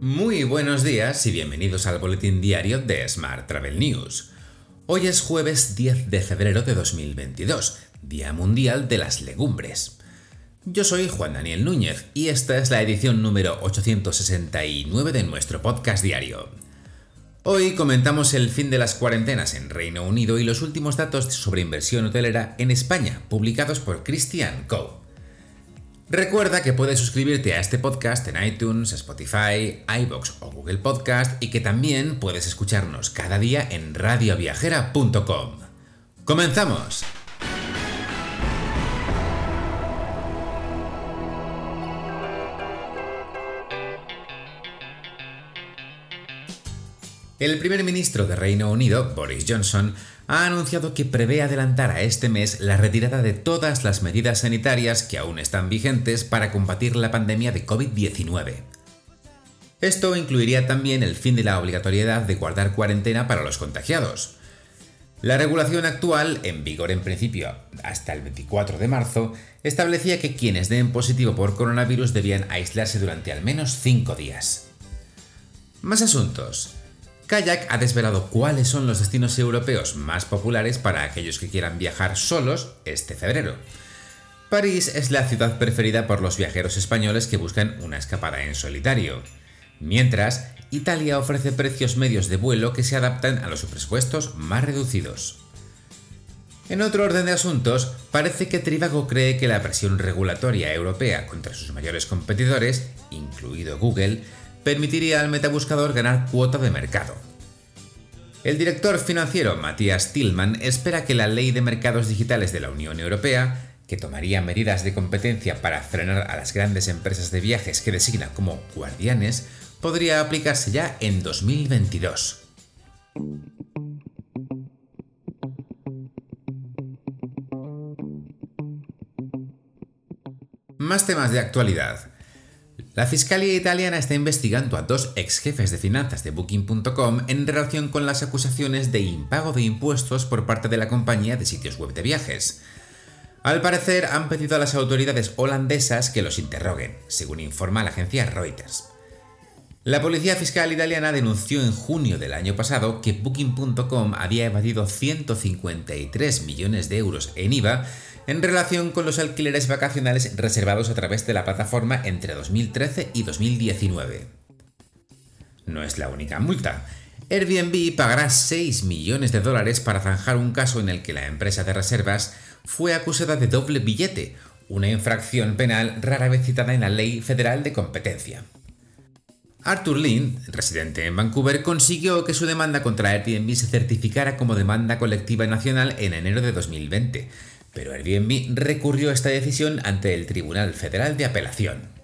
Muy buenos días y bienvenidos al boletín diario de Smart Travel News. Hoy es jueves 10 de febrero de 2022, Día Mundial de las Legumbres. Yo soy Juan Daniel Núñez y esta es la edición número 869 de nuestro podcast diario. Hoy comentamos el fin de las cuarentenas en Reino Unido y los últimos datos sobre inversión hotelera en España, publicados por Christian Co. Recuerda que puedes suscribirte a este podcast en iTunes, Spotify, iBox o Google Podcast y que también puedes escucharnos cada día en radioviajera.com. ¡Comenzamos! El primer ministro de Reino Unido, Boris Johnson, ha anunciado que prevé adelantar a este mes la retirada de todas las medidas sanitarias que aún están vigentes para combatir la pandemia de COVID-19. Esto incluiría también el fin de la obligatoriedad de guardar cuarentena para los contagiados. La regulación actual, en vigor en principio hasta el 24 de marzo, establecía que quienes den positivo por coronavirus debían aislarse durante al menos 5 días. Más asuntos. Kayak ha desvelado cuáles son los destinos europeos más populares para aquellos que quieran viajar solos este febrero. París es la ciudad preferida por los viajeros españoles que buscan una escapada en solitario. Mientras, Italia ofrece precios medios de vuelo que se adaptan a los presupuestos más reducidos. En otro orden de asuntos, parece que Trivago cree que la presión regulatoria europea contra sus mayores competidores, incluido Google, permitiría al metabuscador ganar cuota de mercado. El director financiero Matías Tillman espera que la Ley de Mercados Digitales de la Unión Europea, que tomaría medidas de competencia para frenar a las grandes empresas de viajes que designa como guardianes, podría aplicarse ya en 2022. Más temas de actualidad. La Fiscalía italiana está investigando a dos ex jefes de finanzas de Booking.com en relación con las acusaciones de impago de impuestos por parte de la compañía de sitios web de viajes. Al parecer han pedido a las autoridades holandesas que los interroguen, según informa la agencia Reuters. La Policía Fiscal italiana denunció en junio del año pasado que Booking.com había evadido 153 millones de euros en IVA en relación con los alquileres vacacionales reservados a través de la plataforma entre 2013 y 2019. No es la única multa. Airbnb pagará 6 millones de dólares para zanjar un caso en el que la empresa de reservas fue acusada de doble billete, una infracción penal rara vez citada en la Ley Federal de Competencia. Arthur Lynn, residente en Vancouver, consiguió que su demanda contra Airbnb se certificara como demanda colectiva nacional en enero de 2020, pero Airbnb recurrió esta decisión ante el Tribunal Federal de Apelación.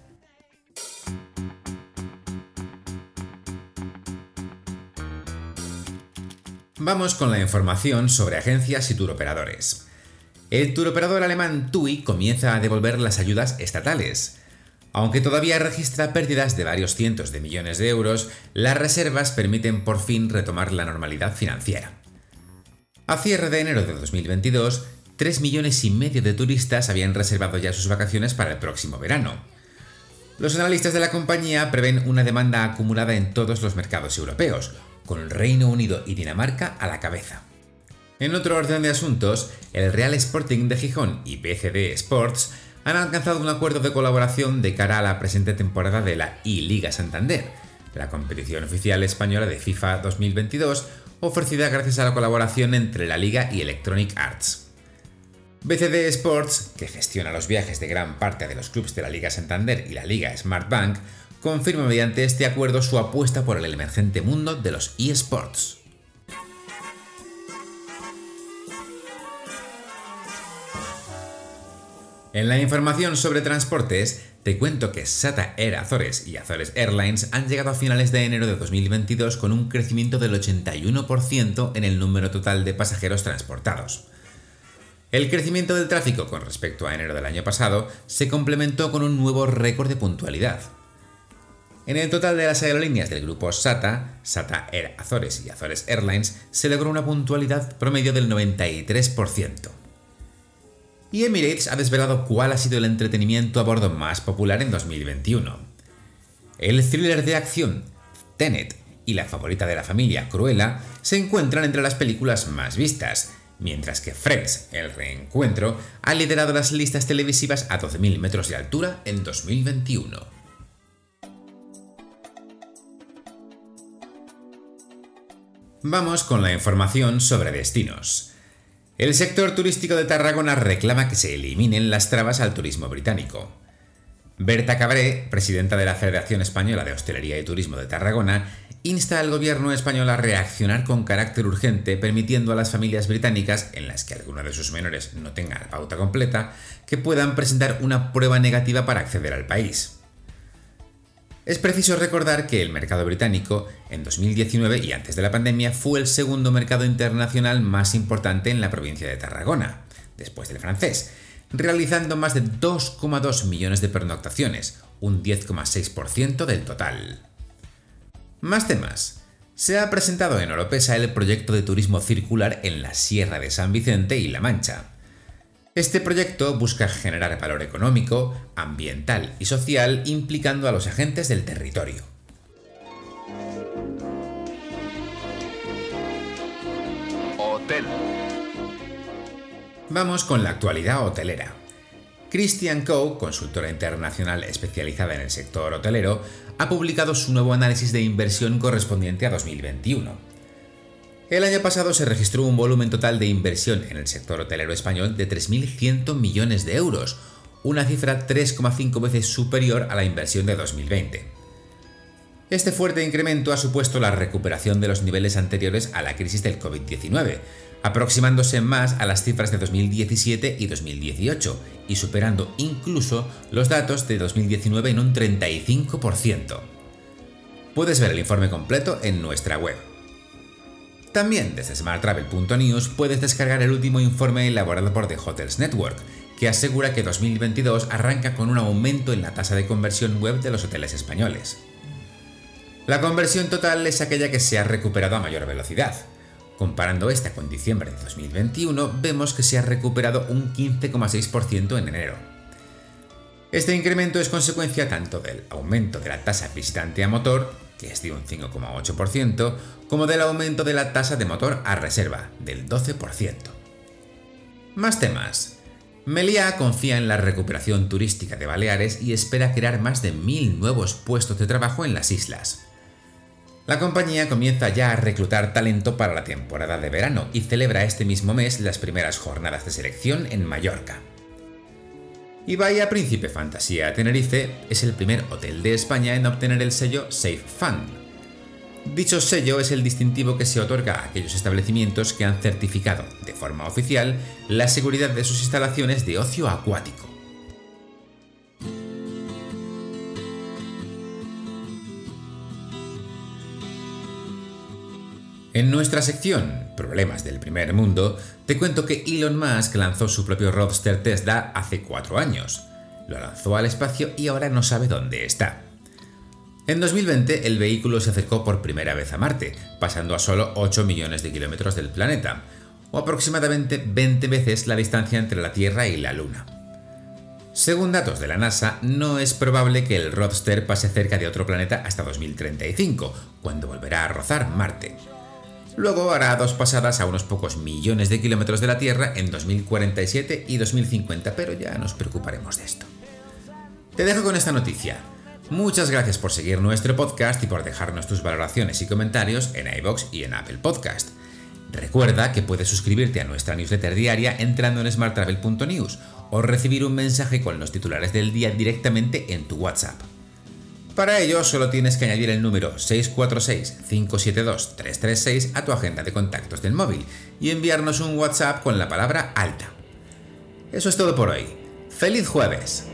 Vamos con la información sobre agencias y turoperadores. El turoperador alemán TUI comienza a devolver las ayudas estatales. Aunque todavía registra pérdidas de varios cientos de millones de euros, las reservas permiten por fin retomar la normalidad financiera. A cierre de enero de 2022, 3 millones y medio de turistas habían reservado ya sus vacaciones para el próximo verano. Los analistas de la compañía prevén una demanda acumulada en todos los mercados europeos, con el Reino Unido y Dinamarca a la cabeza. En otro orden de asuntos, el Real Sporting de Gijón y BCD Sports han alcanzado un acuerdo de colaboración de cara a la presente temporada de la I-Liga Santander, la competición oficial española de FIFA 2022, ofrecida gracias a la colaboración entre la Liga y Electronic Arts. BCD Sports, que gestiona los viajes de gran parte de los clubes de la Liga Santander y la Liga Smart Bank, confirma mediante este acuerdo su apuesta por el emergente mundo de los eSports. En la información sobre transportes, te cuento que SATA Air Azores y Azores Airlines han llegado a finales de enero de 2022 con un crecimiento del 81% en el número total de pasajeros transportados. El crecimiento del tráfico con respecto a enero del año pasado se complementó con un nuevo récord de puntualidad. En el total de las aerolíneas del grupo SATA, SATA Air Azores y Azores Airlines, se logró una puntualidad promedio del 93%. Y Emirates ha desvelado cuál ha sido el entretenimiento a bordo más popular en 2021. el thriller de acción Tenet y la favorita de la familia Cruella se encuentran entre las películas más vistas, mientras que Friends, el reencuentro, ha liderado las listas televisivas a 12.000 metros de altura en 2021. Vamos con la información sobre destinos. El sector turístico de Tarragona reclama que se eliminen las trabas al turismo británico. Berta Cabré, presidenta de la Federación Española de Hostelería y Turismo de Tarragona, insta al gobierno español a reaccionar con carácter urgente, permitiendo a las familias británicas, en las que alguno de sus menores no tenga la pauta completa, que puedan presentar una prueba negativa para acceder al país. Es preciso recordar que el mercado británico, en 2019 y antes de la pandemia, fue el segundo mercado internacional más importante en la provincia de Tarragona, después del francés, realizando más de 2,2 millones de pernoctaciones, un 10,6% del total. Más temas. Se ha presentado en Oropesa el proyecto de turismo circular en la Sierra de San Vicente y La Mancha. Este proyecto busca generar valor económico, ambiental y social implicando a los agentes del territorio. Hotel. Vamos con la actualidad hotelera. Christian Coe, consultora internacional especializada en el sector hotelero, ha publicado su nuevo análisis de inversión correspondiente a 2021. El año pasado se registró un volumen total de inversión en el sector hotelero español de 3.100 millones de euros, una cifra 3,5 veces superior a la inversión de 2020. Este fuerte incremento ha supuesto la recuperación de los niveles anteriores a la crisis del COVID-19, aproximándose más a las cifras de 2017 y 2018 y superando incluso los datos de 2019 en un 35%. Puedes ver el informe completo en nuestra web. También desde smarttravel.news puedes descargar el último informe elaborado por The Hotels Network, que asegura que 2022 arranca con un aumento en la tasa de conversión web de los hoteles españoles. La conversión total es aquella que se ha recuperado a mayor velocidad, Comparando esta con diciembre de 2021, vemos que se ha recuperado un 15,6% en enero. Este incremento es consecuencia tanto del aumento de la tasa visitante a motor, que es de un 5,8%, como del aumento de la tasa de motor a reserva, del 12%. Más temas. Meliá confía en la recuperación turística de Baleares y espera crear más de mil nuevos puestos de trabajo en las islas. La compañía comienza ya a reclutar talento para la temporada de verano y celebra este mismo mes las primeras jornadas de selección en Mallorca. Y Príncipe Fantasía Tenerife es el primer hotel de España en obtener el sello Safe Fund. Dicho sello es el distintivo que se otorga a aquellos establecimientos que han certificado, de forma oficial, la seguridad de sus instalaciones de ocio acuático. En nuestra sección Problemas del primer mundo, te cuento que Elon Musk lanzó su propio roadster Tesla hace cuatro años. Lo lanzó al espacio y ahora no sabe dónde está. En 2020 el vehículo se acercó por primera vez a Marte, pasando a solo 8 millones de kilómetros del planeta, o aproximadamente 20 veces la distancia entre la Tierra y la Luna. Según datos de la NASA, no es probable que el Roadster pase cerca de otro planeta hasta 2035, cuando volverá a rozar Marte. Luego hará dos pasadas a unos pocos millones de kilómetros de la Tierra en 2047 y 2050, pero ya nos preocuparemos de esto. Te dejo con esta noticia. Muchas gracias por seguir nuestro podcast y por dejarnos tus valoraciones y comentarios en iBox y en Apple Podcast. Recuerda que puedes suscribirte a nuestra newsletter diaria entrando en smarttravel.news o recibir un mensaje con los titulares del día directamente en tu WhatsApp. Para ello solo tienes que añadir el número 646-572-336 a tu agenda de contactos del móvil y enviarnos un WhatsApp con la palabra alta. Eso es todo por hoy. ¡Feliz jueves!